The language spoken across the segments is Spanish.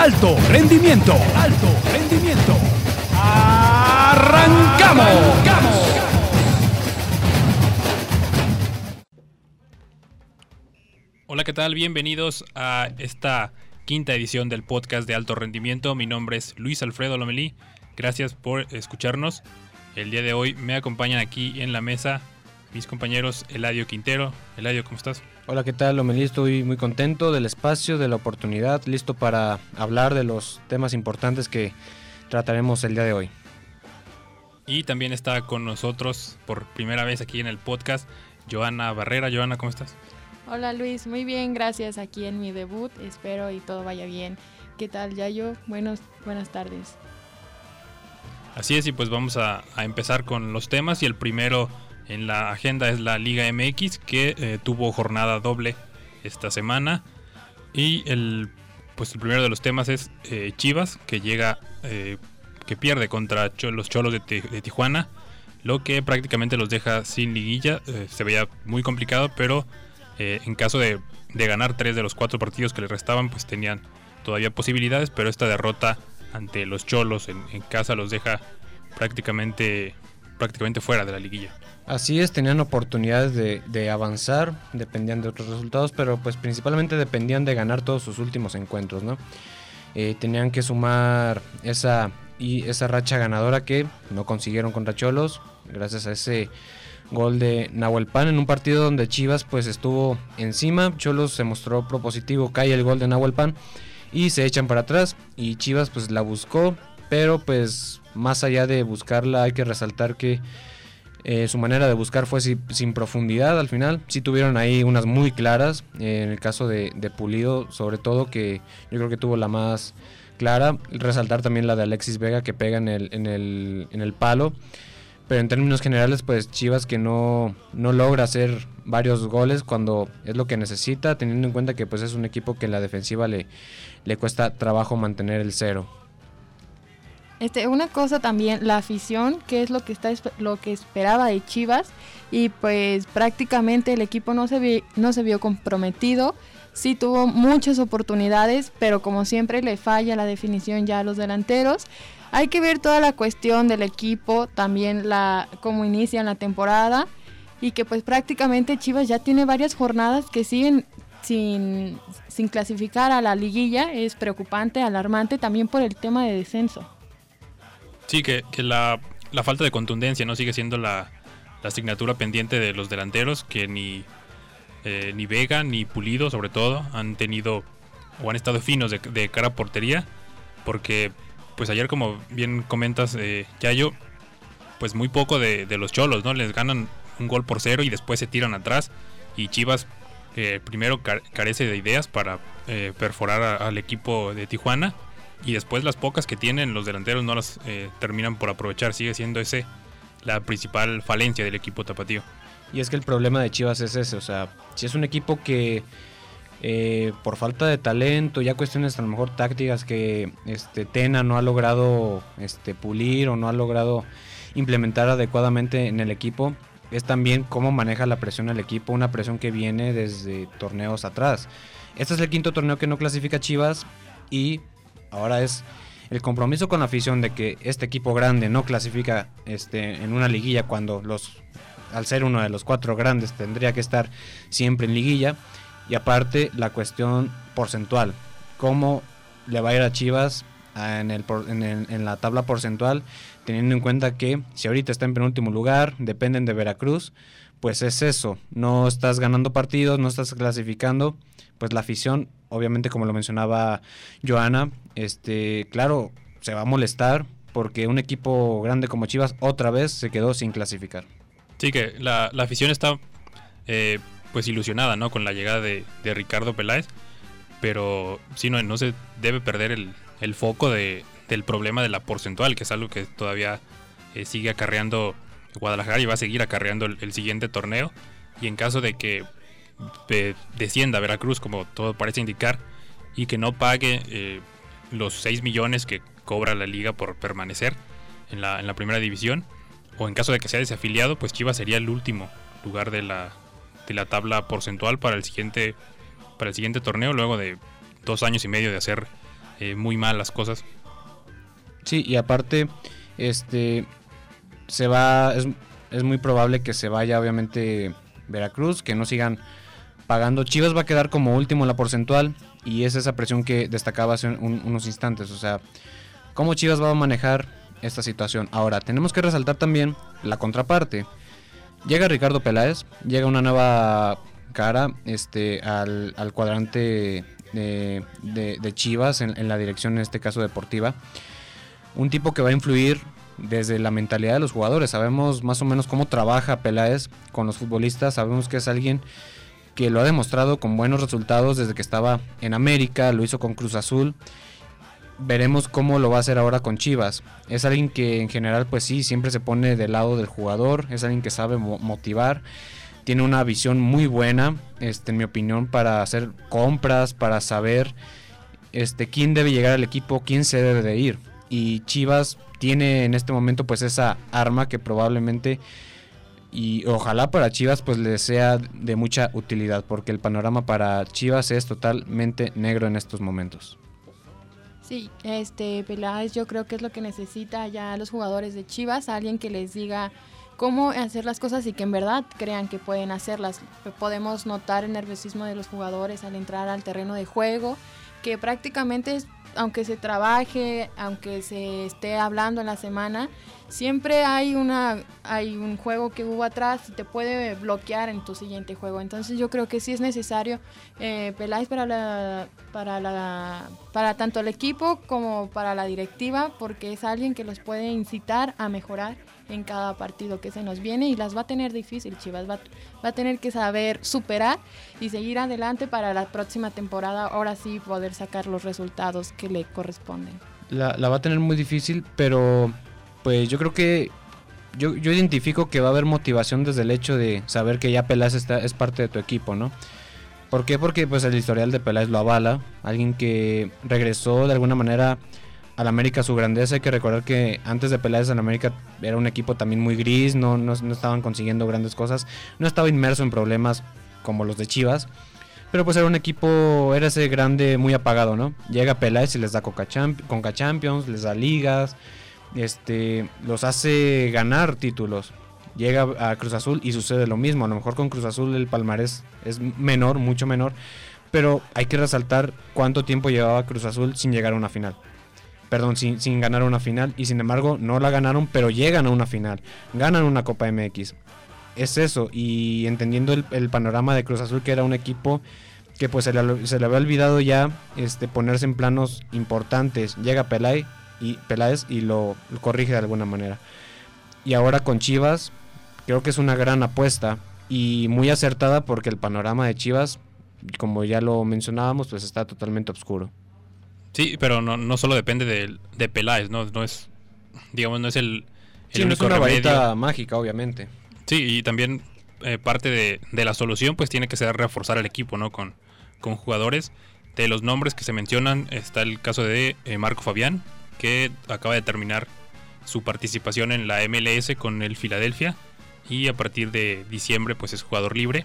alto rendimiento, alto rendimiento. ¡Arrancamos! Hola, ¿qué tal? Bienvenidos a esta quinta edición del podcast de alto rendimiento. Mi nombre es Luis Alfredo Lomelí. Gracias por escucharnos. El día de hoy me acompañan aquí en la mesa mis compañeros Eladio Quintero. Eladio, ¿cómo estás? Hola, ¿qué tal? Lomelí, estoy muy contento del espacio, de la oportunidad, listo para hablar de los temas importantes que trataremos el día de hoy. Y también está con nosotros por primera vez aquí en el podcast Joana Barrera. Joana, ¿cómo estás? Hola Luis, muy bien, gracias aquí en mi debut. Espero y todo vaya bien. ¿Qué tal, Yayo? Buenos, buenas tardes. Así es, y pues vamos a, a empezar con los temas. Y el primero en la agenda es la Liga MX, que eh, tuvo jornada doble esta semana. Y el, pues el primero de los temas es eh, Chivas, que llega, eh, que pierde contra los Cholos de, Tijuana, lo que prácticamente los deja sin liguilla. se veía muy complicado, pero en caso de, de, ganar tres de los cuatro partidos que le restaban, pues tenían todavía posibilidades, pero esta derrota ante los Cholos en, en casa los deja prácticamente, prácticamente fuera de la liguilla. Así es, tenían oportunidades de, avanzar, dependían de otros resultados, pero pues principalmente dependían de ganar todos sus últimos encuentros, ¿no? Eh, tenían que sumar esa, y esa racha ganadora que no consiguieron contra Cholos, gracias a ese gol de Nahuel Pan en un partido donde Chivas pues estuvo encima, Cholos se mostró propositivo, cae el gol de Nahuel Pan y se echan para atrás y Chivas pues la buscó, pero pues más allá de buscarla hay que resaltar que eh, su manera de buscar fue sin, profundidad al final. Sí tuvieron ahí unas muy claras. Eh, en el caso de, Pulido, sobre todo, que yo creo que tuvo la más clara. Resaltar también la de Alexis Vega que pega en el, en el, en el palo. Pero en términos generales, pues Chivas que no, no logra hacer varios goles cuando es lo que necesita, teniendo en cuenta que pues es un equipo que en la defensiva le, le cuesta trabajo mantener el cero. Este, una cosa también, la afición, que es lo que está lo que esperaba de Chivas y pues prácticamente el equipo no se no se vio comprometido. Sí tuvo muchas oportunidades, pero como siempre le falla la definición ya a los delanteros. Hay que ver toda la cuestión del equipo, también la cómo inician la temporada y que pues prácticamente Chivas ya tiene varias jornadas que siguen sin, sin clasificar a la liguilla. Es preocupante, alarmante también por el tema de descenso. Sí, que, la, falta de contundencia no sigue siendo la, asignatura pendiente de los delanteros, que ni, eh, ni Vega ni Pulido, sobre todo, han tenido o han estado finos de, cara a portería, porque pues ayer, como bien comentas, eh, Yayo, pues muy poco de, los cholos, ¿no? Les ganan un gol por cero y después se tiran atrás, y Chivas eh, primero carece de ideas para eh, perforar al equipo de Tijuana y después las pocas que tienen los delanteros no las eh, terminan por aprovechar. Sigue siendo ese la principal falencia del equipo tapatío. Y es que el problema de Chivas es ese, o sea, si es un equipo que eh, por falta de talento, ya cuestiones a lo mejor tácticas que este Tena no ha logrado este, pulir o no ha logrado implementar adecuadamente en el equipo, es también cómo maneja la presión el equipo, una presión que viene desde torneos atrás. Este es el quinto torneo que no clasifica Chivas y Ahora es el compromiso con la afición de que este equipo grande no clasifica este, en una liguilla cuando los al ser uno de los cuatro grandes tendría que estar siempre en liguilla. Y aparte la cuestión porcentual. Cómo le va a ir a Chivas en, el, en, la tabla porcentual teniendo en cuenta que si ahorita está en penúltimo lugar dependen de Veracruz pues es eso. No estás ganando partidos no estás clasificando pues la afición obviamente como lo mencionaba Joana, este, claro, se va a molestar porque un equipo grande como Chivas otra vez se quedó sin clasificar. Sí, que la, afición está eh, pues ilusionada, ¿no? Con la llegada de, Ricardo Peláez, pero sí, no, no se debe perder el, foco de, del problema de la porcentual, que es algo que todavía eh, sigue acarreando Guadalajara y va a seguir acarreando el siguiente torneo. Y en caso de que descienda a Veracruz, como todo parece indicar, y que no pague eh, los 6 millones que cobra la liga por permanecer en la, en la primera división, o en caso de que sea desafiliado, pues Chivas sería el último lugar de la, de la tabla porcentual para el siguiente para el siguiente torneo luego de dos años y medio de hacer eh, muy mal las cosas. Sí, y aparte, este, se va, es, es muy probable que se vaya obviamente Veracruz, que no sigan pagando. Chivas va a quedar como último en la porcentual y es esa presión que destacaba hace un- unos instantes. O sea, ¿cómo Chivas va a manejar esta situación? Ahora, tenemos que resaltar también la contraparte. Llega Ricardo Peláez, llega una nueva cara este, al, al cuadrante de, de- de Chivas en, en la dirección, en este caso deportiva. Un tipo que va a influir desde la mentalidad de los jugadores. Sabemos más o menos cómo trabaja Peláez con los futbolistas. Sabemos que es alguien que lo ha demostrado con buenos resultados desde que estaba en América, lo hizo con Cruz Azul. Veremos cómo lo va a hacer ahora con Chivas. Es alguien que en general pues sí, siempre se pone del lado del jugador, es alguien que sabe mo- motivar, tiene una visión muy buena, este, en mi opinión, para hacer compras, para saber este, quién debe llegar al equipo, quién se debe de ir. Y Chivas tiene en este momento pues esa arma que probablemente y ojalá para Chivas pues le sea de mucha utilidad porque el panorama para Chivas es totalmente negro en estos momentos. Sí, este Peláez yo creo que es lo que necesita ya los jugadores de Chivas, alguien que les diga cómo hacer las cosas y que en verdad crean que pueden hacerlas. Podemos notar el nerviosismo de los jugadores al entrar al terreno de juego, que prácticamente aunque se trabaje, aunque se esté hablando en la semana, siempre hay una hay un juego que hubo atrás y te puede bloquear en tu siguiente juego. Entonces yo creo que sí es necesario eh, Peláez para la para la para tanto el equipo como para la directiva porque es alguien que los puede incitar a mejorar en cada partido que se nos viene y las va a tener difícil Chivas va, va a tener que saber superar y seguir adelante para la próxima temporada ahora sí poder sacar los resultados que le corresponden La, la va a tener muy difícil, pero pues yo creo que yo, yo identifico que va a haber motivación desde el hecho de saber que ya Peláez está, es parte de tu equipo, ¿no? ¿Por qué? Porque pues el historial de Peláez lo avala, alguien que regresó de alguna manera al América a su grandeza. Hay que recordar que antes de Peláez el América era un equipo también muy gris, no, no, no estaban consiguiendo grandes cosas, no estaba inmerso en problemas como los de Chivas. Pero pues era un equipo, era ese grande muy apagado, ¿no? Llega Peláez y les da Coca, Champions, les da ligas, este, los hace ganar títulos. Llega a Cruz Azul y sucede lo mismo. A lo mejor con Cruz Azul el palmarés es menor, mucho menor. Pero hay que resaltar cuánto tiempo llevaba Cruz Azul sin llegar a una final. Perdón, sin, sin ganar una final. Y sin embargo, no la ganaron, pero llegan a una final. Ganan una Copa MX. Es eso. Y entendiendo el, el panorama de Cruz Azul, que era un equipo que pues se le, se le había olvidado ya este, ponerse en planos importantes. Llega Pelay y Peláez y lo, lo corrige de alguna manera. Y ahora con Chivas, creo que es una gran apuesta y muy acertada porque el panorama de Chivas, como ya lo mencionábamos, pues está totalmente oscuro. Sí, pero no, no solo depende de, de Peláez, ¿no? No es, digamos, no es el, el Sí, no es único una remedio. varita mágica, obviamente. Sí, y también eh, parte de, de la solución pues tiene que ser reforzar el equipo, ¿no? Con, con jugadores. De los nombres que se mencionan está el caso de eh, Marco Fabián, que acaba de terminar su participación en la MLS con el Filadelfia y a partir de diciembre pues es jugador libre,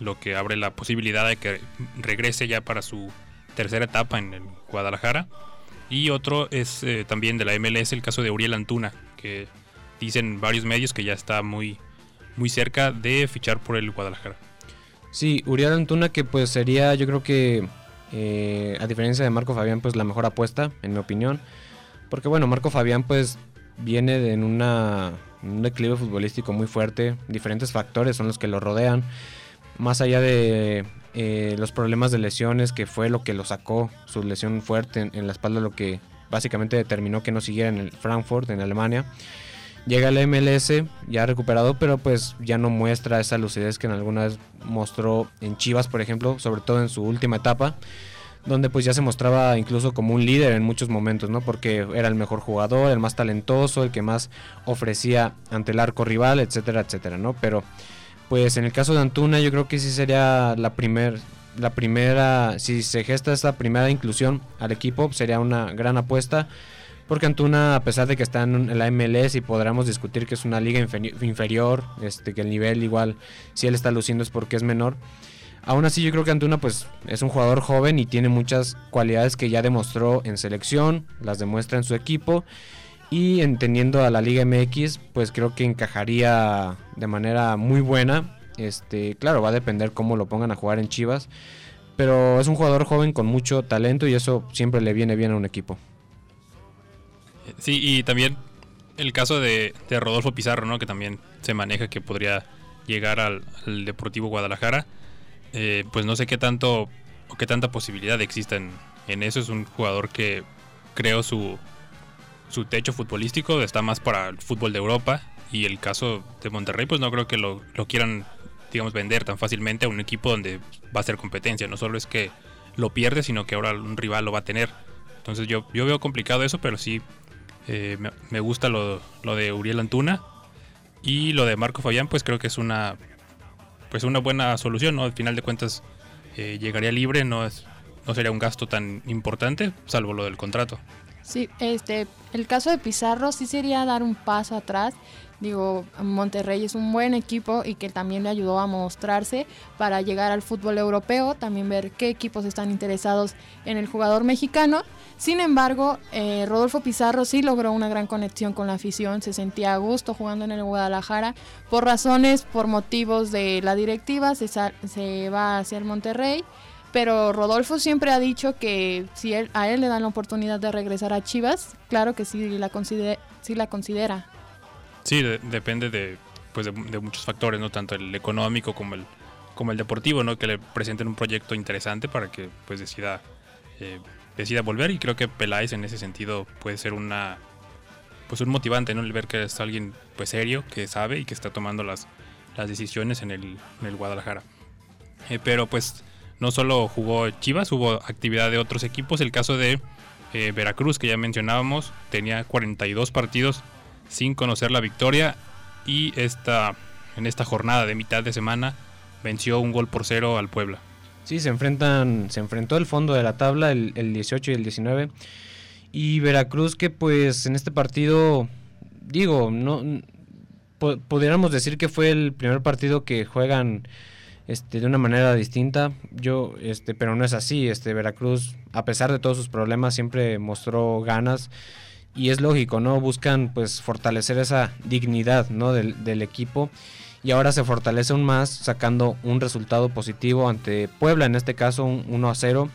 lo que abre la posibilidad de que regrese ya para su tercera etapa en el Guadalajara. Y otro es eh, también de la MLS el caso de Uriel Antuna, que dicen varios medios que ya está muy, muy cerca de fichar por el Guadalajara. Sí, Uriel Antuna que pues sería yo creo que eh, a diferencia de Marco Fabián pues la mejor apuesta en mi opinión. Porque bueno, Marco Fabián pues viene de en una, un declive futbolístico muy fuerte. Diferentes factores son los que lo rodean. Más allá de eh, los problemas de lesiones, que fue lo que lo sacó, su lesión fuerte en, en la espalda, lo que básicamente determinó que no siguiera en el Frankfurt, en Alemania. Llega al MLS, ya recuperado, pero pues ya no muestra esa lucidez que en alguna vez mostró en Chivas, por ejemplo, sobre todo en su última etapa, donde pues ya se mostraba incluso como un líder en muchos momentos, ¿no? Porque era el mejor jugador, el más talentoso, el que más ofrecía ante el arco rival, etcétera, etcétera, ¿no? Pero pues en el caso de Antuna yo creo que sí sería la primer la primera si se gesta esta primera inclusión al equipo sería una gran apuesta porque Antuna, a pesar de que está en la MLS y podríamos discutir que es una liga inferi- inferior, este, que el nivel igual, si él está luciendo es porque es menor, Aún así yo creo que Antuna pues es un jugador joven y tiene muchas cualidades que ya demostró en selección, las demuestra en su equipo y entendiendo a la Liga MX pues creo que encajaría de manera muy buena. Este, claro, va a depender cómo lo pongan a jugar en Chivas, pero es un jugador joven con mucho talento y eso siempre le viene bien a un equipo. Sí, y también el caso de, Rodolfo Pizarro, ¿no? Que también se maneja que podría llegar al, Deportivo Guadalajara. Eh, pues no sé qué tanto o qué tanta posibilidad existe en, eso. Es un jugador que creo su, su techo futbolístico está más para el fútbol de Europa. Y el caso de Monterrey, pues no creo que lo, lo quieran, digamos, vender tan fácilmente a un equipo donde va a ser competencia. No solo es que lo pierde, sino que ahora un rival lo va a tener. Entonces yo, yo veo complicado eso, pero sí eh, me, gusta lo, de Uriel Antuna. Y lo de Marco Fabián, pues creo que es una pues una buena solución, ¿no? Al final de cuentas eh, llegaría libre, no es no sería un gasto tan importante, salvo lo del contrato. Sí, este, el caso de Pizarro sí sería dar un paso atrás Digo, Monterrey es un buen equipo y que también le ayudó a mostrarse para llegar al fútbol europeo, también ver qué equipos están interesados en el jugador mexicano. Sin embargo, eh, Rodolfo Pizarro sí logró una gran conexión con la afición, se sentía a gusto jugando en el Guadalajara. Por razones, por motivos de la directiva, se, se va hacia el Monterrey. Pero Rodolfo siempre ha dicho que si a él le dan la oportunidad de regresar a Chivas, claro que sí la, considera. Sí, depende de, pues de, muchos factores, no tanto el económico como el, como el deportivo, ¿no? que le presenten un proyecto interesante para que pues decida, eh, decida volver y creo que Peláez en ese sentido puede ser una pues un motivante, ¿no? Ver que es alguien pues serio, que sabe y que está tomando las, las decisiones en el, en el Guadalajara. Eh, pero pues no solo jugó Chivas, hubo actividad de otros equipos. El caso de eh, Veracruz, que ya mencionábamos, tenía 42 partidos sin conocer la victoria y esta, en esta jornada de mitad de semana venció un gol por cero al Puebla. Sí, se enfrentan, se enfrentó el fondo de la tabla, el, 18 y el 19. Y Veracruz que pues en este partido, digo, no pudiéramos decir que fue el primer partido que juegan este, de una manera distinta. Yo, este, pero no es así. Este, Veracruz, a pesar de todos sus problemas, siempre mostró ganas y es lógico, ¿no? Buscan pues fortalecer esa dignidad, ¿no? Del, equipo y ahora se fortalece aún más sacando un resultado positivo ante Puebla, en este caso un 1 a 0.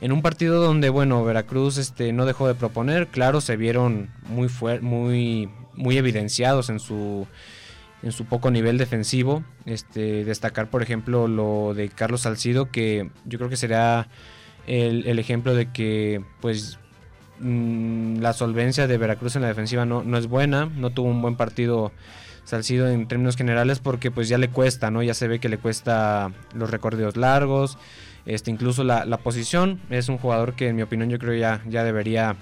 En un partido donde, bueno, Veracruz este, no dejó de proponer, claro, se vieron muy, muy, muy evidenciados en su, en su poco nivel defensivo. Este, destacar, por ejemplo, lo de Carlos Salcido, que yo creo que será el, el ejemplo de que, pues, Mm, la solvencia de Veracruz en la defensiva no, no es buena, no tuvo un buen partido Salcido en términos generales porque pues ya le cuesta, ¿no? Ya se ve que le cuesta los recorridos largos, este, incluso la, posición. Es un jugador que en mi opinión yo creo ya, ya debería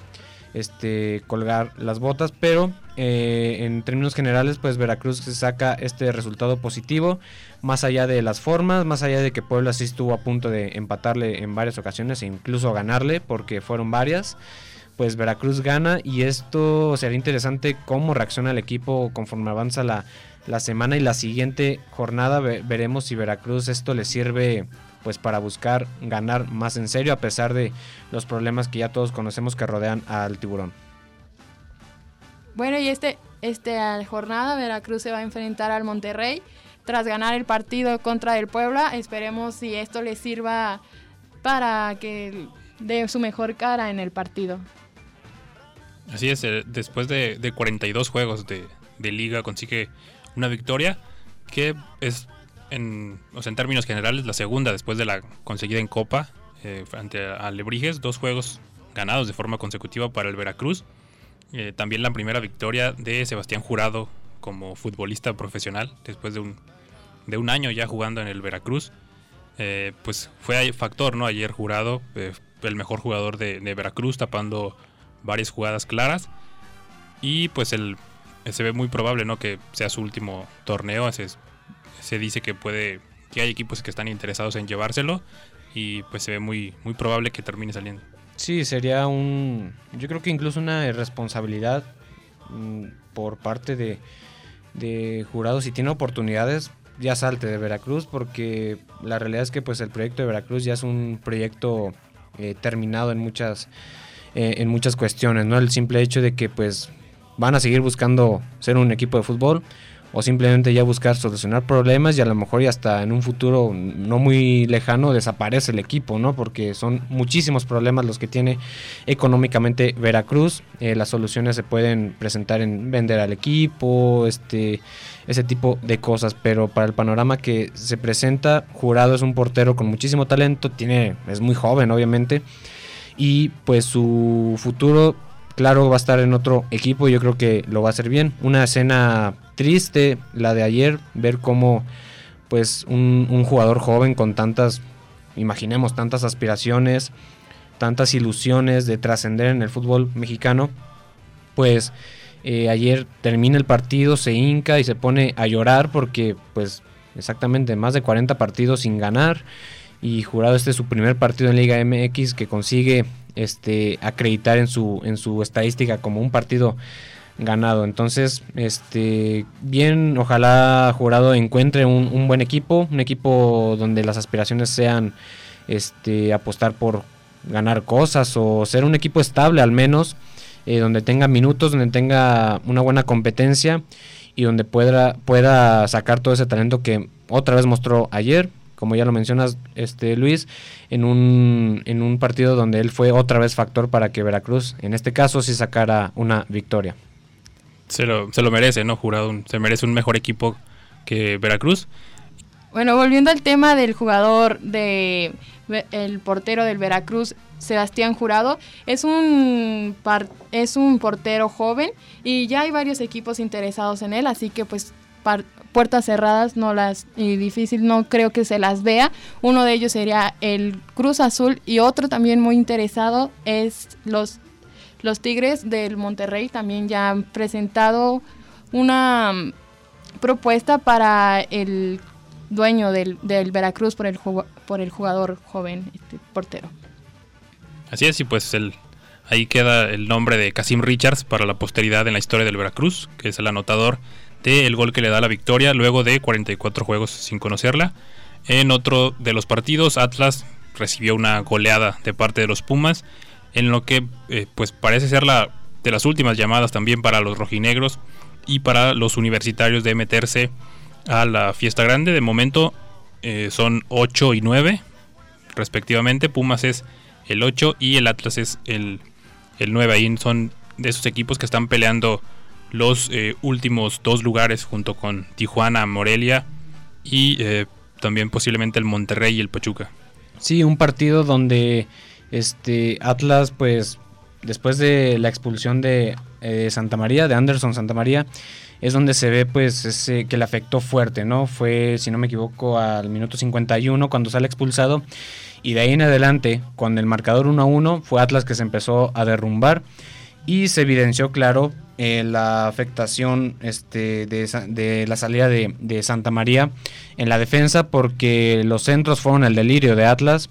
este, colgar las botas, pero eh, en términos generales pues Veracruz saca este resultado positivo, más allá de las formas, más allá de que Puebla sí estuvo a punto de empatarle en varias ocasiones e incluso ganarle porque fueron varias pues Veracruz gana y esto sería interesante cómo reacciona el equipo conforme avanza la, semana y la siguiente jornada. Veremos si Veracruz esto le sirve pues para buscar ganar más en serio a pesar de los problemas que ya todos conocemos que rodean al tiburón. Bueno, y este, este jornada Veracruz se va a enfrentar al Monterrey tras ganar el partido contra el Puebla. Esperemos si esto le sirva para que dé su mejor cara en el partido. Así es, eh, después de, 42 juegos de, liga consigue una victoria que es, en, en términos generales, la segunda después de la conseguida en Copa eh, ante Alebrijes, dos juegos ganados de forma consecutiva para el Veracruz. Eh, también la primera victoria de Sebastián Jurado como futbolista profesional después de un, de un año ya jugando en el Veracruz. pues fue factor, ¿no? Ayer Jurado, el mejor jugador de, de Veracruz, tapando varias jugadas claras. Y pues el, se ve muy probable ¿no? que sea su último torneo. Se, se dice que puede que hay equipos que están interesados en llevárselo. Y pues se ve muy, muy probable que termine saliendo. Sí, sería un. Yo creo que incluso una irresponsabilidad mm, por parte de, de jurados. Si tiene oportunidades, ya salte de Veracruz porque la realidad es que pues el proyecto de Veracruz ya es un proyecto eh, terminado en muchas eh, en muchas cuestiones, ¿no? El simple hecho de que pues van a seguir buscando ser un equipo de fútbol o simplemente ya buscar solucionar problemas y a lo mejor ya hasta en un futuro no muy lejano desaparece el equipo, ¿no? Porque son muchísimos problemas los que tiene económicamente Veracruz. Eh, las soluciones se pueden presentar en vender al equipo, este, ese tipo de cosas, pero para el panorama que se presenta, Jurado es un portero con muchísimo talento, tiene, es muy joven obviamente, y pues su futuro claro va a estar en otro equipo y yo creo que lo va a hacer bien. Una escena triste, la de ayer, ver cómo pues un, jugador joven con tantas, imaginemos, tantas aspiraciones, tantas ilusiones de trascender en el fútbol mexicano, pues eh, ayer termina el partido, se hinca y se pone a llorar porque pues exactamente más de 40 partidos sin ganar y jurado este es su primer partido en Liga MX que consigue este acreditar en su en su estadística como un partido ganado. Entonces, este, bien, ojalá Jurado encuentre un, buen equipo, un equipo donde las aspiraciones sean este, apostar por ganar cosas o ser un equipo estable al menos, eh, donde tenga minutos, donde tenga una buena competencia y donde pueda, pueda sacar todo ese talento que otra vez mostró ayer, como ya lo mencionas, este Luis, en un, en un partido donde él fue otra vez factor para que Veracruz, en este caso, sí sacara una victoria se lo, se lo merece, ¿no? Jurado, se merece un mejor equipo que Veracruz. Bueno, volviendo al tema del jugador de el portero del Veracruz, Sebastián Jurado, es un es un portero joven y ya hay varios equipos interesados en él, así que pues puertas cerradas no las y difícil no creo que se las vea. Uno de ellos sería el Cruz Azul y otro también muy interesado es los los Tigres del Monterrey también ya han presentado una mm, propuesta para el dueño del, Veracruz por el, por el jugador joven, este, portero. Así es, y pues el, ahí queda el nombre de Casim Richards para la posteridad en la historia del Veracruz, que es el anotador del gol que le da la victoria luego de 44 juegos sin conocerla. En otro de los partidos, Atlas recibió una goleada de parte de los Pumas en lo que eh, pues parece ser la de las últimas llamadas también para los rojinegros y para los universitarios de meterse a la fiesta grande. De momento eh, son 8 y 9 respectivamente. Pumas es el 8 y el Atlas es el, el 9. Ahí son de esos equipos que están peleando los eh, últimos dos lugares junto con Tijuana, Morelia y también posiblemente el Monterrey y el Pachuca. Sí, un partido donde este Atlas, pues después de la expulsión de eh, Santa María, de Anderson Santa María, es donde se ve pues ese, que le afectó fuerte, ¿no? Fue, si no me equivoco, al minuto 51 cuando sale expulsado. Y de ahí en adelante, con el marcador 1 a 1, fue Atlas que se empezó a derrumbar. Y se evidenció claro eh, la afectación este, de, la salida de, Santa María en la defensa porque los centros fueron el delirio de Atlas.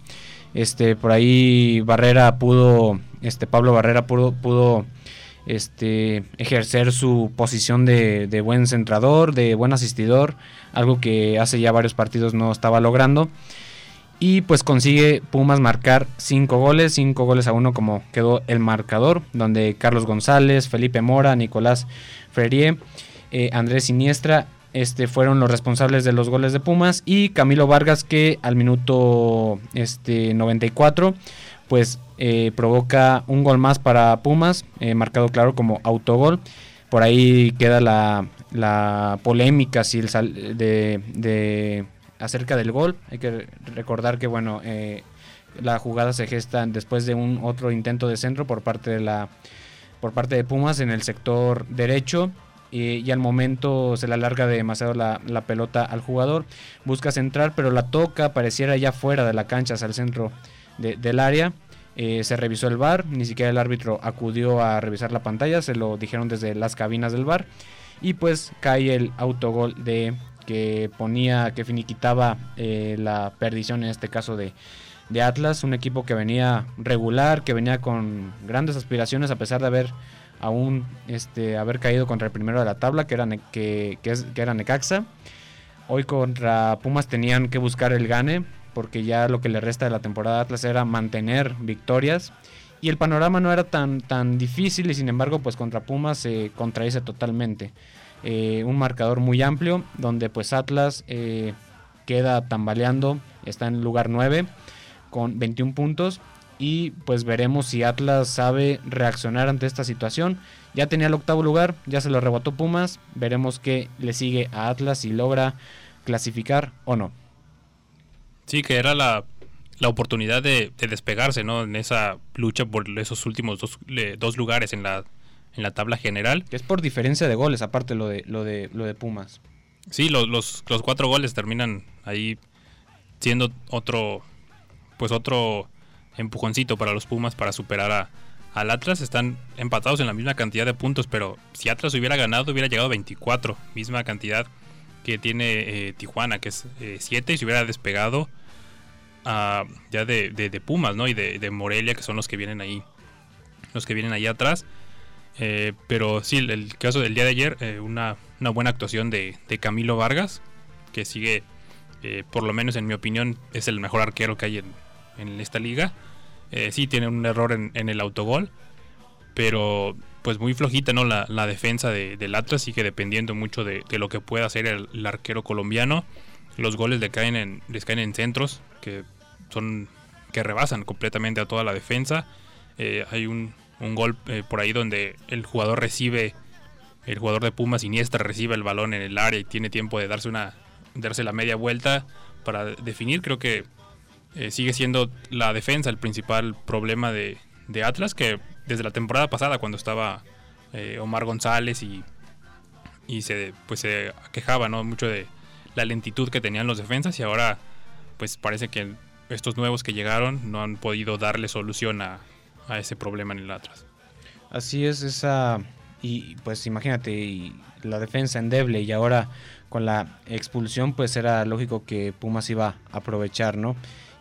Este, por ahí Barrera pudo, este, Pablo Barrera pudo, este, ejercer su posición de, buen centrador, de buen asistidor, algo que hace ya varios partidos no estaba logrando. Y pues consigue Pumas marcar 5 goles, 5 goles a 1 como quedó el marcador, donde Carlos González, Felipe Mora, Nicolás Ferrier, eh, Andrés Siniestra este, fueron los responsables de los goles de Pumas y Camilo Vargas que al minuto este, 94 pues eh, provoca un gol más para Pumas, eh, marcado claro como autogol. Por ahí queda la, la polémica si el de, de, acerca del gol. Hay que recordar que bueno eh, la jugada se gesta después de un otro intento de centro por parte de la por parte de Pumas en el sector derecho y, al momento se le alarga demasiado la, pelota al jugador. Busca centrar, pero la toca, pareciera ya fuera de la cancha, hacia el centro del área. Eh, se revisó el bar, ni siquiera el árbitro acudió a revisar la pantalla, se lo dijeron desde las cabinas del bar. Y pues cae el autogol de que ponía, que finiquitaba eh, la perdición en este caso de, de Atlas, un equipo que venía regular, que venía con grandes aspiraciones a pesar de haber aún este, haber caído contra el primero de la tabla, que era, que, que, era Necaxa. Hoy contra Pumas tenían que buscar el gane, porque ya lo que le resta de la temporada Atlas era mantener victorias. Y el panorama no era tan, tan difícil y sin embargo pues contra Pumas se contradice totalmente. Eh, un marcador muy amplio donde pues Atlas eh, queda tambaleando, está en lugar 9 con 21 puntos y pues veremos si Atlas sabe reaccionar ante esta situación. Ya tenía el octavo lugar, ya se lo rebotó Pumas, veremos qué le sigue a Atlas si logra clasificar o no. Sí, que era la, la oportunidad de, despegarse, ¿no? En esa lucha por esos últimos dos, dos lugares en la, en la tabla general. Que es por diferencia de goles, aparte lo de, lo de, lo de Pumas. Sí, los, los, los cuatro goles terminan ahí siendo otro, pues otro empujoncito para los Pumas para superar a, al Atlas. Están empatados en la misma cantidad de puntos, pero si Atlas hubiera ganado hubiera llegado a 24, misma cantidad que tiene eh, Tijuana, que es 7, eh, y se hubiera despegado uh, ya de, de, Pumas, ¿no? Y de, de, Morelia, que son los que vienen ahí, los que vienen ahí atrás. Eh, pero sí, el, caso del día de ayer, una, una, buena actuación de, Camilo Vargas, que sigue, por lo menos en mi opinión, es el mejor arquero que hay en, esta liga. Eh, sí, tiene un error en, el autogol, pero pues muy flojita ¿no? la, defensa de, del Atlas, sigue dependiendo mucho de, lo que pueda hacer el, arquero colombiano. Los goles le caen en, les caen en centros que son que rebasan completamente a toda la defensa. Eh, hay un, un gol eh, por ahí donde el jugador recibe, el jugador de Pumas Siniestra recibe el balón en el área y tiene tiempo de darse una darse la media vuelta para definir. Creo que eh, sigue siendo la defensa el principal problema de, Atlas, que desde la temporada pasada cuando estaba eh, Omar González y, y se, pues, se quejaba ¿no? mucho de la lentitud que tenían los defensas y ahora pues parece que estos nuevos que llegaron no han podido darle solución a, a ese problema en el Atlas. Así es, esa y pues imagínate la defensa endeble y ahora con la expulsión pues era lógico que Pumas iba a aprovechar, ¿no?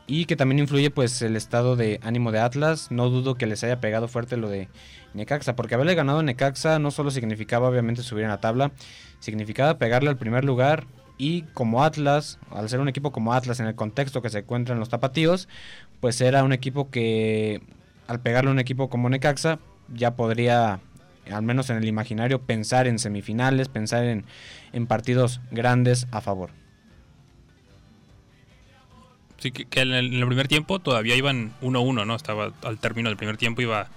y que también influye pues el estado de ánimo de Atlas. No dudo que les haya pegado fuerte lo de Necaxa, porque haberle ganado a Necaxa no solo significaba obviamente subir en la tabla, significaba pegarle al primer lugar y como Atlas, al ser un equipo como Atlas en el contexto que se encuentra en los tapatíos, pues era un equipo que al pegarle un equipo como Necaxa ya podría al menos en el imaginario pensar en semifinales, pensar en, en partidos grandes a favor. Sí, que, en, el, primer tiempo todavía iban 1-1, ¿no? Estaba al término del primer tiempo iba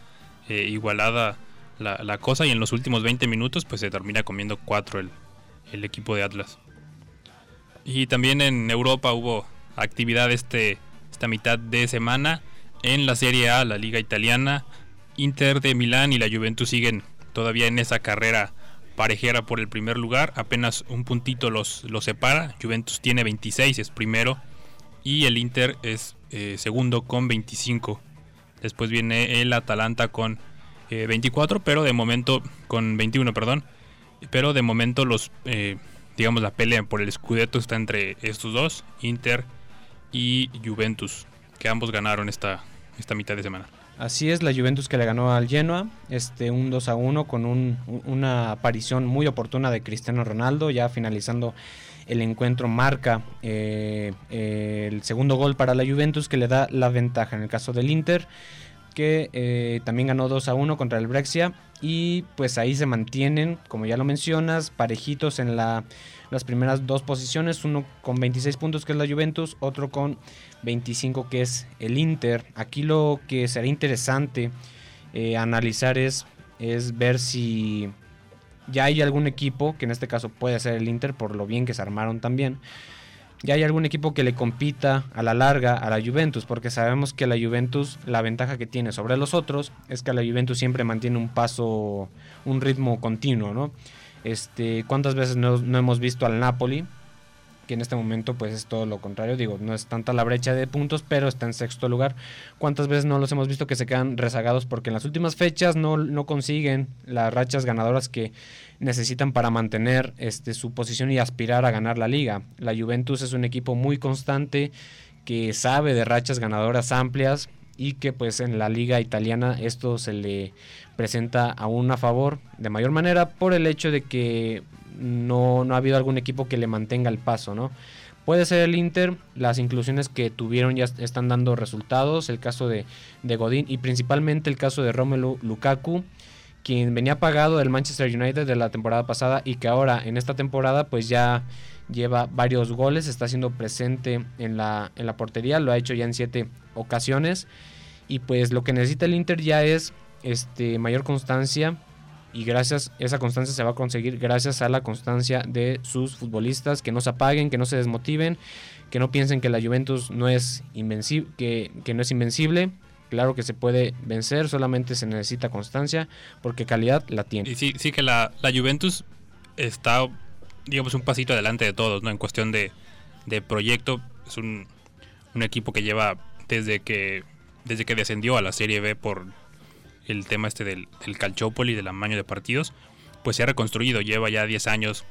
eh, igualada la, cosa y en los últimos 20 minutos pues se termina comiendo 4 el, el, equipo de Atlas. Y también en Europa hubo actividad este, esta mitad de semana en la Serie A, la Liga Italiana. Inter de Milán y la Juventus siguen todavía en esa carrera parejera por el primer lugar. Apenas un puntito los, los separa. Juventus tiene 26, es primero y el Inter es eh, segundo con 25. Después viene el Atalanta con 24, eh, pero de momento con 21, perdón. Pero de momento los eh, digamos la pelea por el Scudetto está entre estos dos, Inter y Juventus, que ambos ganaron esta esta mitad de semana. Así es, la Juventus que le ganó al Genoa, este, un 2 a 1 con una aparición muy oportuna de Cristiano Ronaldo, ya finalizando el encuentro marca eh, el segundo gol para la Juventus que le da la ventaja en el caso del Inter que eh, también ganó 2 a 1 contra el Brexia y pues ahí se mantienen como ya lo mencionas parejitos en la, las primeras dos posiciones uno con 26 puntos que es la Juventus otro con 25 que es el Inter aquí lo que será interesante eh, analizar es, es ver si ya hay algún equipo, que en este caso puede ser el Inter por lo bien que se armaron también, ya hay algún equipo que le compita a la larga a la Juventus, porque sabemos que la Juventus, la ventaja que tiene sobre los otros es que la Juventus siempre mantiene un paso, un ritmo continuo, ¿no? Este, ¿Cuántas veces no, hemos visto al Napoli que en este momento pues es todo lo contrario, digo, no es tanta la brecha de puntos, pero está en sexto lugar. ¿Cuántas veces no los hemos visto que se quedan rezagados porque en las últimas fechas no, no consiguen las rachas ganadoras que necesitan para mantener este, su posición y aspirar a ganar la liga? La Juventus es un equipo muy constante que sabe de rachas ganadoras amplias y que pues en la liga italiana esto se le presenta aún a favor de mayor manera por el hecho de que no, no ha habido algún equipo que le mantenga el paso, ¿no? Puede ser el Inter, las inclusiones que tuvieron ya están dando resultados, el caso de, de Godín y principalmente el caso de Romelu Lukaku, quien venía pagado del Manchester United de la temporada pasada y que ahora en esta temporada pues ya lleva varios goles, está siendo presente en la, en la portería, lo ha hecho ya en siete ocasiones y pues lo que necesita el Inter ya es este, mayor constancia y gracias, esa constancia se va a conseguir gracias a la constancia de sus futbolistas, que no se apaguen, que no se desmotiven, que no piensen que la Juventus no es invencible, que, que no es invencible, Claro que se puede vencer, solamente se necesita constancia, porque calidad la tiene. Y sí, sí que la, la Juventus está, digamos, un pasito adelante de todos, ¿no? En cuestión de, de proyecto, es un, un, equipo que lleva desde que, desde que descendió a la Serie B por el tema este del, del Calciopoli, del amaño de partidos, pues se ha reconstruido, lleva ya 10 años,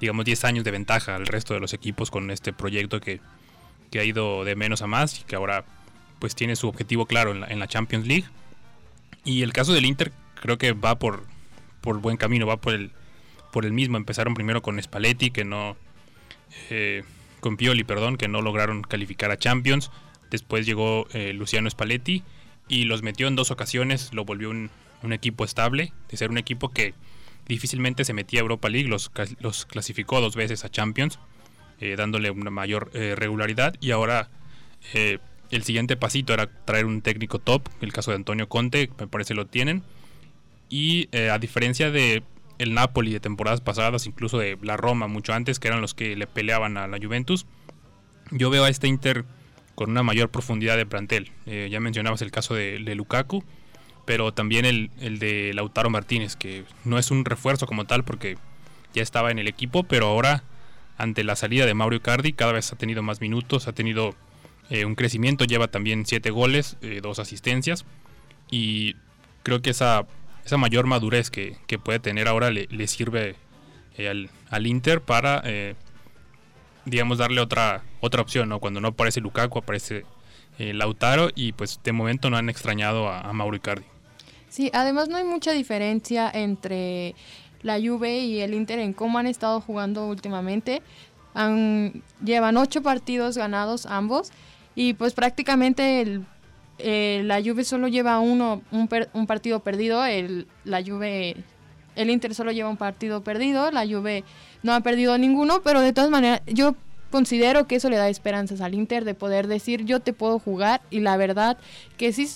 digamos 10 años de ventaja al resto de los equipos con este proyecto que, que ha ido de menos a más y que ahora pues tiene su objetivo claro en la, Champions League. Y el caso del Inter creo que va por, por buen camino, va por el, por el mismo. Empezaron primero con Spalletti, que no... Eh, con Pioli, perdón, que no lograron calificar a Champions. Después llegó eh, Luciano Spalletti y los metió en dos ocasiones, lo volvió un, equipo estable, de ser un equipo que difícilmente se metía a Europa League, los, los clasificó dos veces a Champions, eh, dándole una mayor regularidad y ahora el siguiente pasito era traer un técnico top, el caso de Antonio Conte, me parece lo tienen, y a diferencia de el Napoli de temporadas pasadas, incluso de la Roma mucho antes, que eran los que le peleaban a la Juventus, yo veo a este Inter con una mayor profundidad de plantel. Eh, ya mencionabas el caso de, Lukaku, pero también el, de Lautaro Martínez, que no es un refuerzo como tal porque ya estaba en el equipo, pero ahora ante la salida de Mauro Icardi cada vez ha tenido más minutos, ha tenido eh, un crecimiento, lleva también siete goles, eh, dos asistencias y creo que esa, esa mayor madurez que, puede tener ahora le, sirve al, al, Inter para digamos, darle otra, otra opción, ¿no? Cuando no aparece Lukaku, aparece eh, Lautaro y pues de momento no han extrañado a, Mauro Icardi. Sí, además no hay mucha diferencia entre la Juve y el Inter en cómo han estado jugando últimamente. Han, llevan ocho partidos ganados ambos y pues prácticamente el, eh, la Juve solo lleva uno, un, partido perdido, el, la Juve el Inter solo lleva un partido perdido, la Juve no ha perdido ninguno, pero de todas maneras yo considero que eso le da esperanzas al Inter de poder decir yo te puedo jugar y la verdad que sí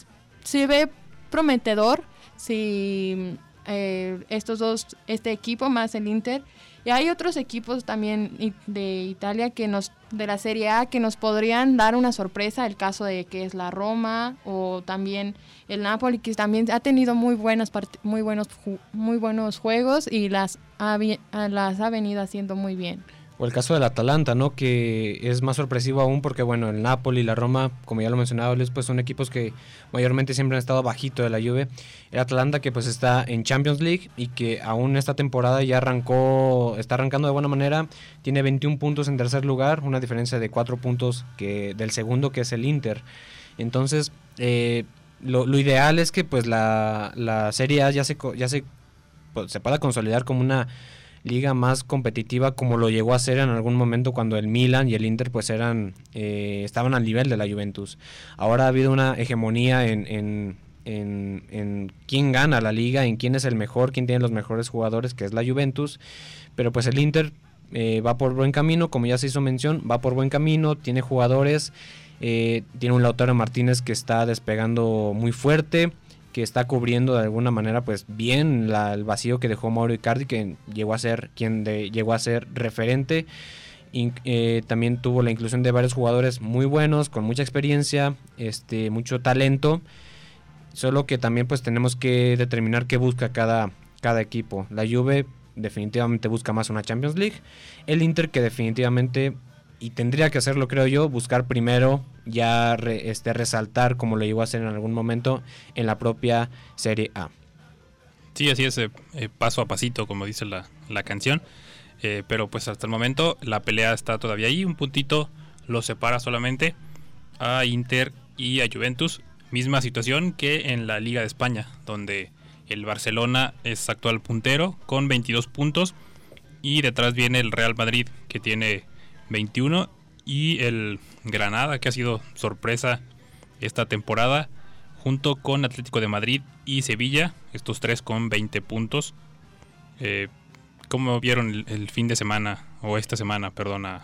se ve prometedor si eh, estos dos, este equipo más el Inter y hay otros equipos también de Italia que nos, de la Serie A, que nos podrían dar una sorpresa, el caso de que es la Roma o también el Napoli, que también ha tenido muy buenas muy buenos muy buenos juegos y las las ha venido haciendo muy bien. O el caso del Atalanta, ¿no? Que es más sorpresivo aún porque, bueno, el Napoli y la Roma, como ya lo mencionaba, pues son equipos que mayormente siempre han estado bajito de la Juve. El Atalanta que pues está en Champions League y que aún esta temporada ya arrancó, está arrancando de buena manera. Tiene 21 puntos en tercer lugar, una diferencia de 4 puntos que del segundo que es el Inter. Entonces, eh, lo, ideal es que pues la, la Serie A ya se, ya se, pues, se pueda consolidar como una liga más competitiva como lo llegó a ser en algún momento cuando el Milan y el Inter pues eran eh, estaban al nivel de la Juventus. Ahora ha habido una hegemonía en, en, en, quién gana la liga, en quién es el mejor, quién tiene los mejores jugadores, que es la Juventus. Pero pues el Inter eh, va por buen camino, como ya se hizo mención, va por buen camino, tiene jugadores, eh, tiene un Lautaro Martínez que está despegando muy fuerte que está cubriendo de alguna manera pues bien el vacío que dejó Mauro Icardi que llegó a ser quien llegó a ser referente. Eh, también tuvo la inclusión de varios jugadores muy buenos con mucha experiencia este mucho talento. Solo que también pues tenemos que determinar qué busca cada cada equipo. La Juve definitivamente busca más una Champions League. El Inter que definitivamente y tendría que hacerlo, creo yo, buscar primero ya este, resaltar como lo llegó a hacer en algún momento en la propia Serie A. Sí, así es, eh, eh, paso a pasito, como dice la, canción. Eh, pero pues hasta el momento la pelea está todavía ahí, un puntito lo separa solamente a Inter y a Juventus. misma situación que en la Liga de España, donde el Barcelona es actual puntero con 22 puntos y detrás viene el Real Madrid que tiene 21 y el Granada que ha sido sorpresa esta temporada junto con Atlético de Madrid y Sevilla, estos tres con 20 puntos. Eh, ¿Cómo vieron el, fin de semana o esta semana, perdón, a,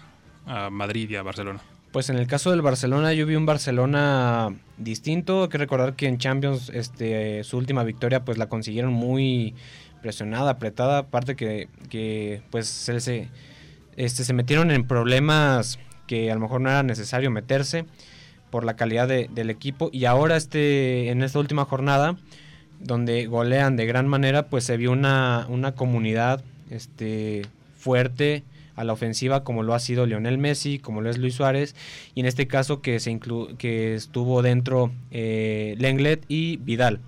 Madrid y a Barcelona? Pues en el caso del Barcelona, yo vi un Barcelona distinto. Hay que recordar que en Champions este, su última victoria pues la consiguieron muy presionada, apretada. Aparte que, que pues se, este, se metieron en problemas que a lo mejor no era necesario meterse por la calidad del equipo. Y ahora este, en esta última jornada, donde golean de gran manera, pues se vio una, una comunidad este, fuerte a la ofensiva como lo ha sido Lionel Messi, como lo es Luis Suárez, y en este caso que, se que estuvo dentro eh, Lenglet y Vidal.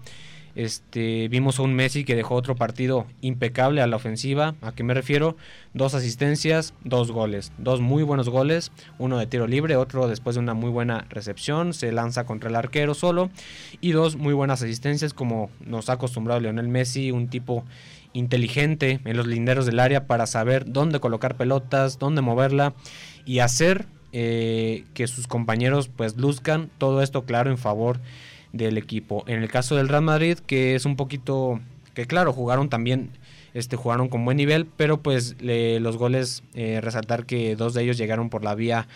Este, vimos a un Messi que dejó otro partido impecable a la ofensiva. ¿A qué me refiero? Dos asistencias, dos goles. Dos muy buenos goles. Uno de tiro libre, otro después de una muy buena recepción. Se lanza contra el arquero solo. Y dos muy buenas asistencias como nos ha acostumbrado Lionel Messi, un tipo inteligente en los linderos del área para saber dónde colocar pelotas, dónde moverla y hacer eh, que sus compañeros pues luzcan todo esto claro en favor del equipo. En el caso del Real Madrid, que es un poquito, que claro, jugaron también, este, jugaron con buen nivel, pero pues los goles, eh, resaltar que dos de ellos llegaron por la vía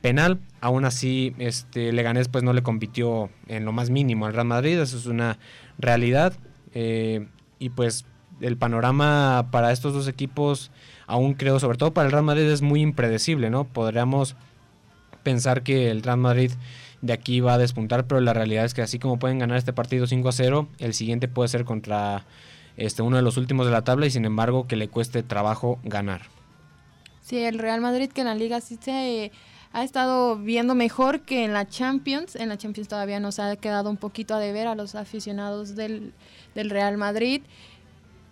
penal. Aún así, este, Leganés pues no le compitió en lo más mínimo al Real Madrid, eso es una realidad. Eh, y pues el panorama para estos dos equipos, aún creo, sobre todo para el Real Madrid, es muy impredecible, ¿no? Podríamos pensar que el Real Madrid de aquí va a despuntar, pero la realidad es que así como pueden ganar este partido 5 a 0, el siguiente puede ser contra este uno de los últimos de la tabla y sin embargo que le cueste trabajo ganar. Sí, el Real Madrid que en la liga sí se ha estado viendo mejor que en la Champions. En la Champions todavía nos ha quedado un poquito a deber a los aficionados del, del Real Madrid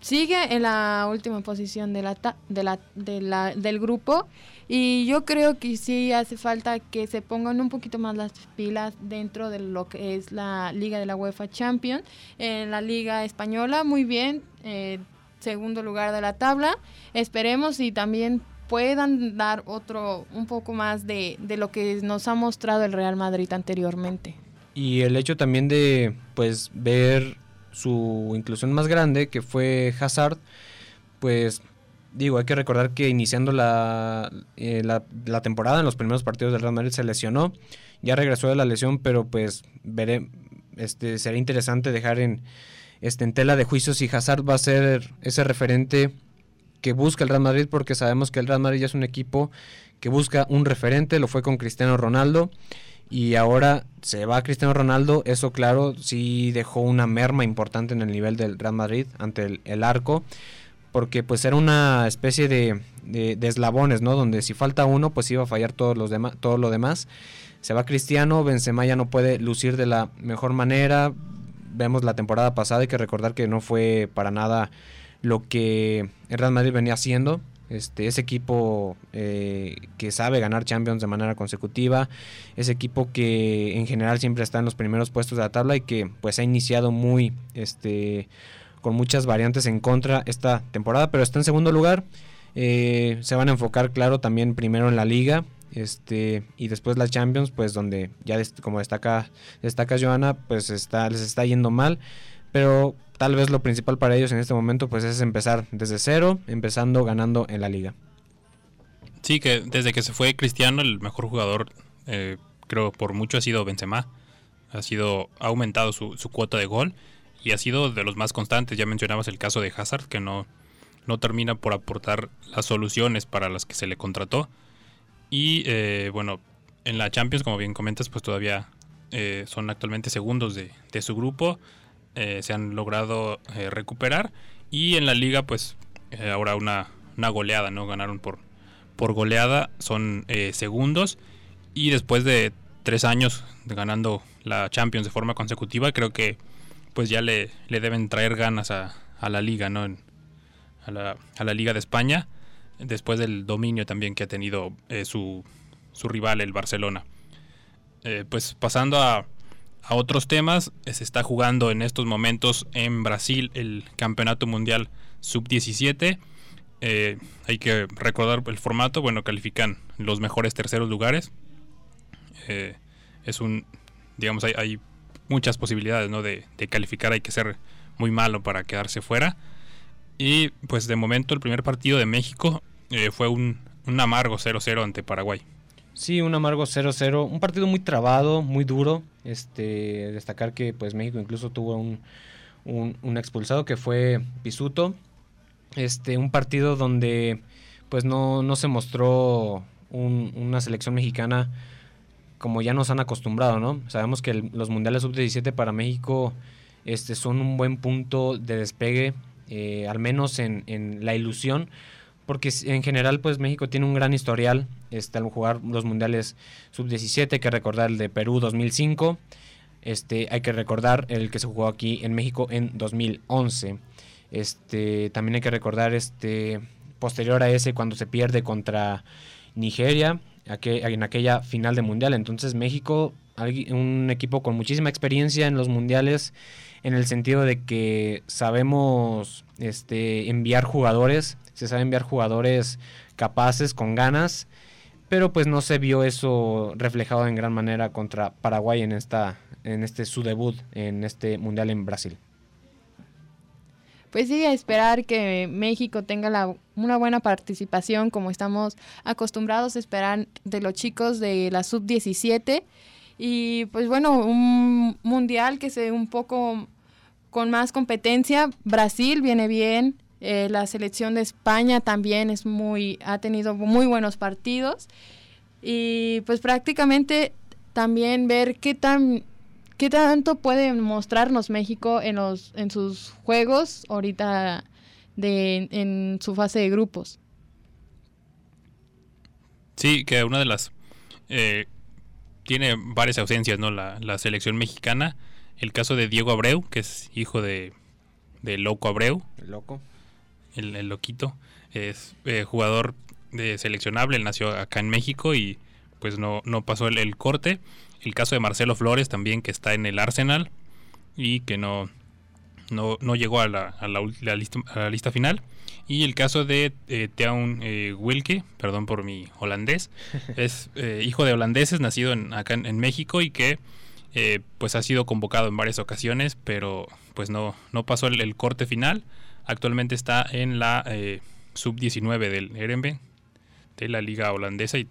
sigue en la última posición de la, de la, de la, del grupo y yo creo que sí hace falta que se pongan un poquito más las pilas dentro de lo que es la Liga de la UEFA Champions. En la Liga Española, muy bien, eh, segundo lugar de la tabla. Esperemos y también puedan dar otro, un poco más de, de lo que nos ha mostrado el Real Madrid anteriormente. Y el hecho también de pues ver su inclusión más grande, que fue Hazard, pues digo, hay que recordar que iniciando eh, la, la, temporada, en los primeros partidos del Real Madrid se lesionó, ya regresó de la lesión, pero pues veré, este, será interesante dejar en, este, en tela de juicio si Hazard va a ser ese referente que busca el Real Madrid, porque sabemos que el Real Madrid ya es un equipo que busca un referente, lo fue con Cristiano Ronaldo y ahora se va Cristiano Ronaldo, eso claro, sí dejó una merma importante en el nivel del Real Madrid ante el, arco, porque pues era una especie de, de, eslabones, ¿no? Donde si falta uno, pues iba a fallar todos los demás, todo lo demás. Se va Cristiano, Benzema ya no puede lucir de la mejor manera. Vemos la temporada pasada, hay que recordar que no fue para nada lo que el Real Madrid venía haciendo. Este, ese equipo eh, que sabe ganar Champions de manera consecutiva, ese equipo que en general siempre está en los primeros puestos de la tabla y que pues ha iniciado muy este, con muchas variantes en contra esta temporada, pero está en segundo lugar. Eh, se van a enfocar, claro, también primero en la liga, este y después la Champions, pues donde ya como destaca destaca Joana, pues les está yendo mal, pero tal vez lo principal para ellos en este momento pues es empezar desde cero, empezando ganando en la liga. Sí, que desde que se fue Cristiano el mejor jugador eh, creo por mucho ha sido Benzema. Ha sido ha aumentado su, cuota de gol y ha sido de los más constantes. Ya mencionabas el caso de Hazard que no no termina por aportar las soluciones para las que se le contrató. Y eh, bueno, en la Champions, como bien comentas, pues todavía eh, son actualmente segundos de, de su grupo. Eh, se han logrado recuperar. Y en la liga, pues ahora una, una, goleada, ¿no? Ganaron por, por goleada, son segundos. Y después de tres años ganando la Champions de forma consecutiva, creo que pues ya le, le deben traer ganas a, a la liga, ¿no? a, la, a, la, Liga de España, después del dominio también que ha tenido su, su rival, el Barcelona. pues pasando a a otros temas, se está jugando en estos momentos en Brasil el Campeonato Mundial Sub-17. Eh, hay que recordar el formato, bueno, califican los mejores terceros lugares. Eh, es un, digamos, hay, muchas posibilidades ¿no? de, calificar, hay que ser muy malo para quedarse fuera. Y pues de momento el primer partido de México eh, fue un, un amargo 0-0 ante Paraguay. Sí, un amargo 0-0, un partido muy trabado, muy duro. Este, destacar que pues México incluso tuvo un, un, expulsado que fue Pisuto. Este, un partido donde pues no, no se mostró una selección mexicana como ya nos han acostumbrado, ¿no? Sabemos que los mundiales sub-17 para México este, son un buen punto de despegue, eh, al menos en, en la ilusión porque en general pues México tiene un gran historial este, al jugar los mundiales sub-17, hay que recordar el de Perú 2005, este, hay que recordar el que se jugó aquí en México en 2011, este, también hay que recordar este, posterior a ese cuando se pierde contra Nigeria en aquella final de mundial, entonces México, un equipo con muchísima experiencia en los mundiales, en el sentido de que sabemos este, enviar jugadores se sabe enviar jugadores capaces, con ganas, pero pues no se vio eso reflejado en gran manera contra Paraguay en, esta, en este su debut en este Mundial en Brasil. Pues sí, a esperar que México tenga una buena participación como estamos acostumbrados a esperar de los chicos de la sub-17 y pues bueno, un mundial que se un poco con más competencia. Brasil viene bien, eh, la selección de España también es muy, ha tenido muy buenos partidos. Y pues prácticamente también ver qué tan qué tanto puede mostrarnos México en los en sus juegos ahorita de, en su fase de grupos. Sí, que una de las eh, tiene varias ausencias, ¿no? La, la, selección mexicana. El caso de Diego Abreu, que es hijo de, de Loco Abreu. El loco el, loquito, es eh, jugador de seleccionable, él nació acá en México y pues no, no pasó el, corte. El caso de Marcelo Flores también que está en el Arsenal y que no, no, llegó a la, a la, lista, final. Y el caso de eh, Teun eh, Wilke, perdón por mi holandés, es eh, hijo de holandeses, nacido en, acá en, México y que pues ha sido convocado en varias ocasiones, pero pues no, no pasó el corte final. Actualmente está en la eh, sub-19 del Erembe, de la liga holandesa, y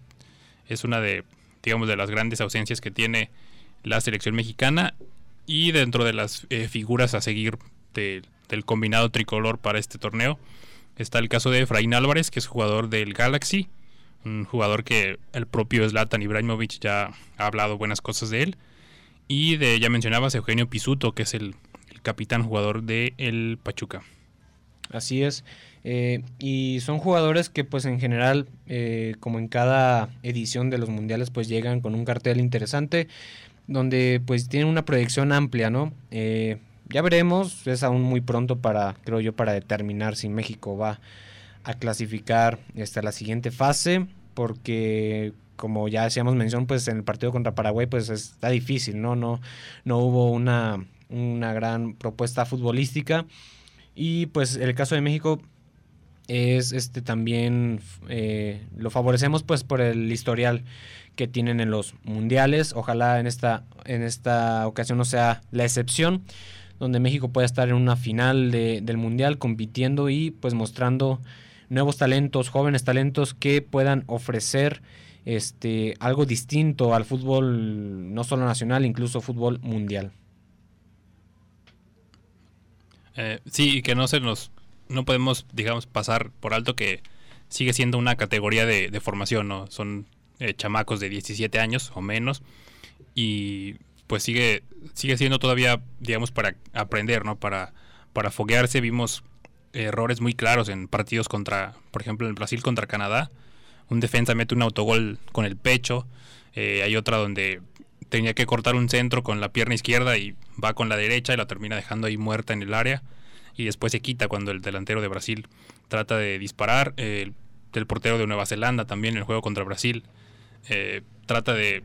es una de, digamos, de las grandes ausencias que tiene la selección mexicana. Y dentro de las eh, figuras a seguir del combinado tricolor para este torneo, está el caso de Efraín Álvarez, que es jugador del Galaxy, un jugador que el propio Zlatan Ibrahimovic ya ha hablado buenas cosas de él. Y de, ya mencionabas, Eugenio Pisuto, que es el, capitán jugador del el Pachuca. Así es. Eh, y son jugadores que pues en general, eh, como en cada edición de los mundiales, pues llegan con un cartel interesante, donde pues tienen una proyección amplia, ¿no? Eh, ya veremos, es aún muy pronto para, creo yo, para determinar si México va a clasificar hasta la siguiente fase, porque como ya hacíamos mención, pues en el partido contra Paraguay, pues está difícil, ¿no? No, no hubo una, una gran propuesta futbolística. Y pues el caso de México es este también eh, lo favorecemos pues por el historial que tienen en los mundiales. Ojalá en esta, en esta ocasión no sea la excepción, donde México pueda estar en una final del mundial compitiendo y pues mostrando nuevos talentos, jóvenes talentos que puedan ofrecer este algo distinto al fútbol no solo nacional, incluso fútbol mundial. Eh, sí, y que no se nos, no podemos, digamos, pasar por alto que sigue siendo una categoría de, formación, ¿no? Son eh, chamacos de 17 años o menos y pues sigue, sigue siendo todavía, digamos, para aprender, ¿no? Para, para foguearse vimos errores muy claros en partidos contra, por ejemplo, en Brasil contra Canadá. Un defensa mete un autogol con el pecho. Eh, hay otra donde tenía que cortar un centro con la pierna izquierda y va con la derecha y la termina dejando ahí muerta en el área. Y después se quita cuando el delantero de Brasil trata de disparar. el portero de Nueva Zelanda también en el juego contra Brasil. Eh, trata de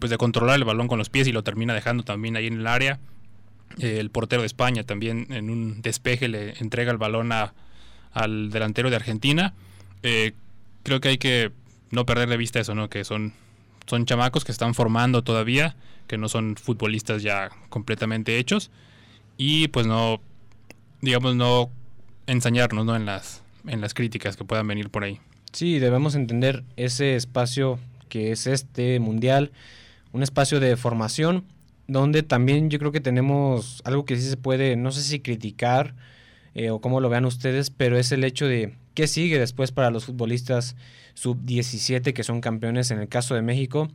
pues de controlar el balón con los pies y lo termina dejando también ahí en el área. Eh, el portero de España también en un despeje le entrega el balón a, al delantero de Argentina. Eh, creo que hay que no perder de vista eso, ¿no? Que son, son chamacos que están formando todavía, que no son futbolistas ya completamente hechos. Y pues no, digamos, no ensañarnos, ¿no? En las, en las críticas que puedan venir por ahí. Sí, debemos entender ese espacio que es este mundial, un espacio de formación donde también yo creo que tenemos algo que sí se puede, no sé si criticar eh, o cómo lo vean ustedes, pero es el hecho de qué sigue después para los futbolistas sub-17 que son campeones en el caso de México,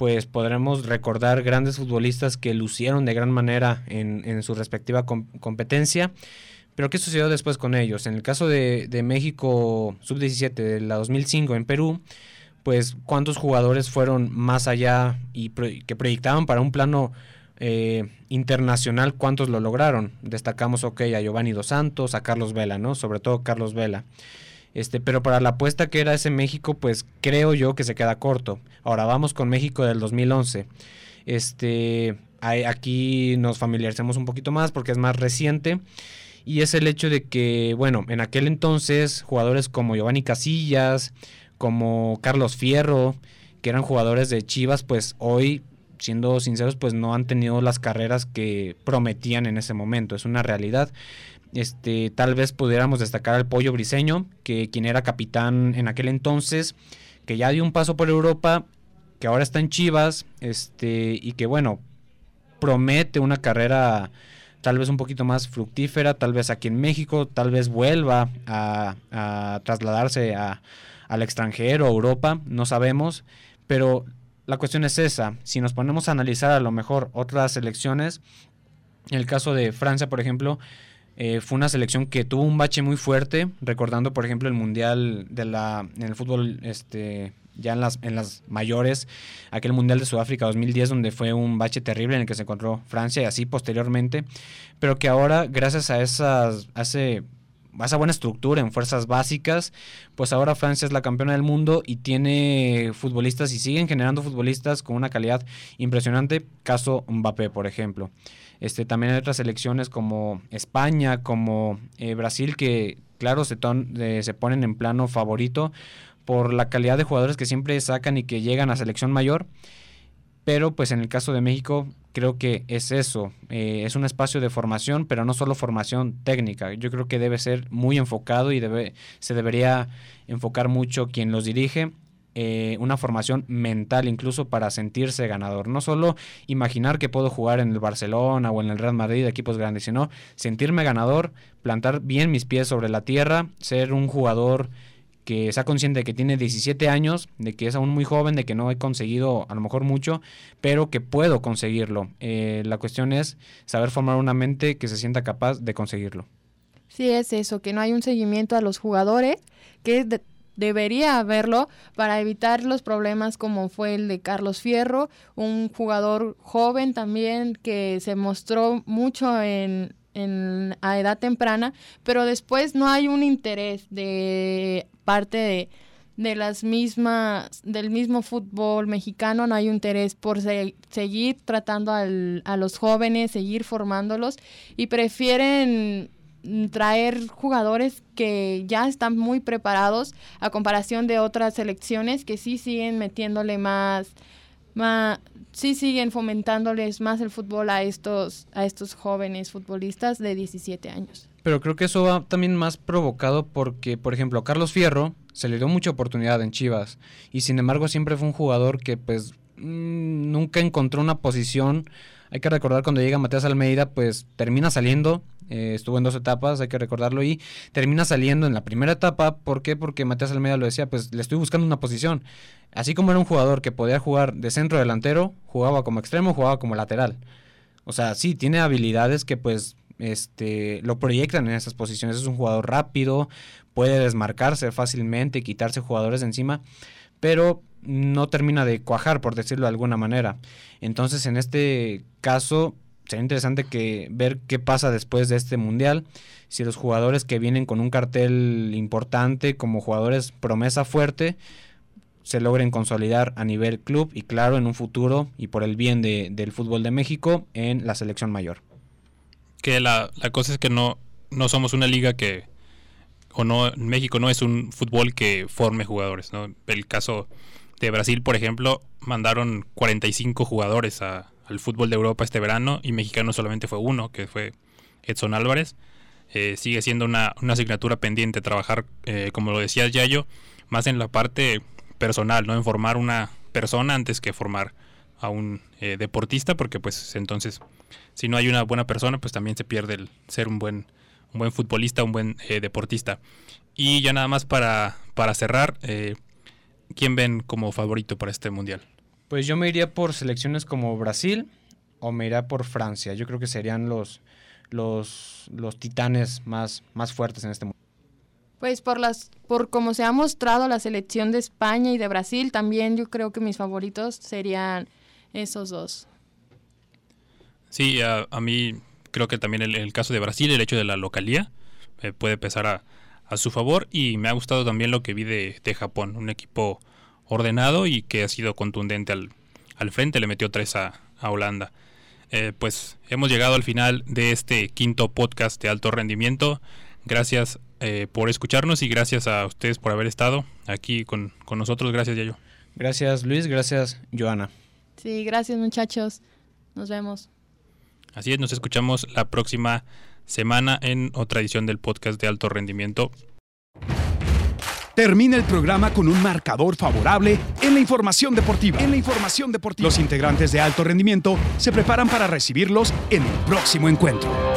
pues podremos recordar grandes futbolistas que lucieron de gran manera en, su respectiva competencia. Pero ¿qué sucedió después con ellos? En el caso de, de México sub-17 de la 2005 en Perú, pues cuántos jugadores fueron más allá y que proyectaban para un plano eh, internacional, cuántos lo lograron. Destacamos, ok, a Giovanni Dos Santos, a Carlos Vela, ¿no? Sobre todo Carlos Vela. Este, pero para la apuesta que era ese México, pues creo yo que se queda corto. Ahora vamos con México del 2011. Este, aquí nos familiarizamos un poquito más porque es más reciente. Y es el hecho de que, bueno, en aquel entonces jugadores como Giovanni Casillas, como Carlos Fierro, que eran jugadores de Chivas, pues hoy, siendo sinceros, pues no han tenido las carreras que prometían en ese momento, es una realidad. Este, tal vez pudiéramos destacar al Pollo Briseño, que quien era capitán en aquel entonces, que ya dio un paso por Europa, que ahora está en Chivas, este, y que bueno, promete una carrera tal vez un poquito más fructífera, tal vez aquí en México, tal vez vuelva a trasladarse a, al extranjero, Europa, no sabemos, pero la cuestión es esa, si nos ponemos a analizar a lo mejor otras selecciones, en el caso de Francia, por ejemplo, eh, fue una selección que tuvo un bache muy fuerte, recordando, por ejemplo, el Mundial de la, en el fútbol este, ya en las, en las mayores, aquel Mundial de Sudáfrica 2010, donde fue un bache terrible en el que se encontró Francia y así posteriormente, pero que ahora, gracias a, esas, a esa buena estructura en fuerzas básicas, pues ahora Francia es la campeona del mundo y tiene futbolistas y siguen generando futbolistas con una calidad impresionante, caso Mbappé, por ejemplo. Este, también hay otras selecciones como España, como eh, Brasil, que claro se, eh, se ponen en plano favorito por la calidad de jugadores que siempre sacan y que llegan a selección mayor. Pero pues en el caso de México creo que es eso, eh, es un espacio de formación, pero no solo formación técnica. Yo creo que debe ser muy enfocado y debe, se debería enfocar mucho quien los dirige. Eh, una formación mental incluso para sentirse ganador. No solo imaginar que puedo jugar en el Barcelona o en el Real Madrid, equipos grandes, sino sentirme ganador, plantar bien mis pies sobre la tierra, ser un jugador que sea consciente de que tiene 17 años, de que es aún muy joven, de que no he conseguido a lo mejor mucho, pero que puedo conseguirlo. Eh, la cuestión es saber formar una mente que se sienta capaz de conseguirlo. Sí, es eso, que no hay un seguimiento a los jugadores, que debería haberlo para evitar los problemas como fue el de Carlos Fierro, un jugador joven también que se mostró mucho en, en, a edad temprana, pero después no hay un interés de parte de, las mismas, del mismo fútbol mexicano, no hay un interés por seguir tratando a los jóvenes, seguir formándolos y prefieren traer jugadores que ya están muy preparados a comparación de otras selecciones que sí siguen metiéndole más, más sí siguen fomentándoles más el fútbol a estos a estos jóvenes futbolistas de 17 años. Pero creo que eso va también más provocado porque, por ejemplo, a Carlos Fierro se le dio mucha oportunidad en Chivas y sin embargo siempre fue un jugador que pues mm, nunca encontró una posición. Hay que recordar cuando llega Matías Almeida, pues termina saliendo, eh, estuvo en dos etapas, hay que recordarlo, y termina saliendo en la primera etapa. ¿Por qué? Porque Matías Almeida lo decía, pues le estoy buscando una posición. Así como era un jugador que podía jugar de centro delantero, jugaba como extremo, jugaba como lateral. O sea, sí, tiene habilidades que pues este, lo proyectan en esas posiciones. Es un jugador rápido, puede desmarcarse fácilmente, quitarse jugadores de encima, pero no termina de cuajar, por decirlo de alguna manera. Entonces, en este caso, sería interesante que ver qué pasa después de este mundial. Si los jugadores que vienen con un cartel importante, como jugadores promesa fuerte, se logren consolidar a nivel club y claro en un futuro y por el bien de, del fútbol de México en la selección mayor. Que la, la cosa es que no, no somos una liga que, o no, México no es un fútbol que forme jugadores, ¿no? El caso de Brasil, por ejemplo, mandaron 45 jugadores a, al fútbol de Europa este verano y mexicano solamente fue uno, que fue Edson Álvarez. Eh, sigue siendo una, una, asignatura pendiente trabajar, eh, como lo decía Yayo, más en la parte personal, ¿no? En formar una persona antes que formar a un eh, deportista, porque pues entonces si no hay una buena persona, pues también se pierde el ser un buen, un buen futbolista, un buen eh, deportista. Y ya nada más para, para cerrar, ¿quién ven como favorito para este mundial? Pues yo me iría por selecciones como Brasil o me iría por Francia. Yo creo que serían los, los, los titanes más, más fuertes en este mundial. Pues por las por cómo se ha mostrado la selección de España y de Brasil, también yo creo que mis favoritos serían esos dos. Sí, a, a mí creo que también el, el, caso de Brasil, el hecho de la localía, eh, puede pesar a, a, su favor y me ha gustado también lo que vi de, de Japón, un equipo ordenado y que ha sido contundente al, al frente, le metió tres a, a Holanda. Eh, pues hemos llegado al final de este quinto podcast de alto rendimiento. Gracias eh, por escucharnos y gracias a ustedes por haber estado aquí con, con nosotros. Gracias, Yayo. Gracias, Luis. Gracias, Joana. Sí, gracias, muchachos. Nos vemos. Así es, nos escuchamos la próxima semana en otra edición del podcast de alto rendimiento. Termina el programa con un marcador favorable en la información deportiva. En la información deportiva. Los integrantes de alto rendimiento se preparan para recibirlos en el próximo encuentro.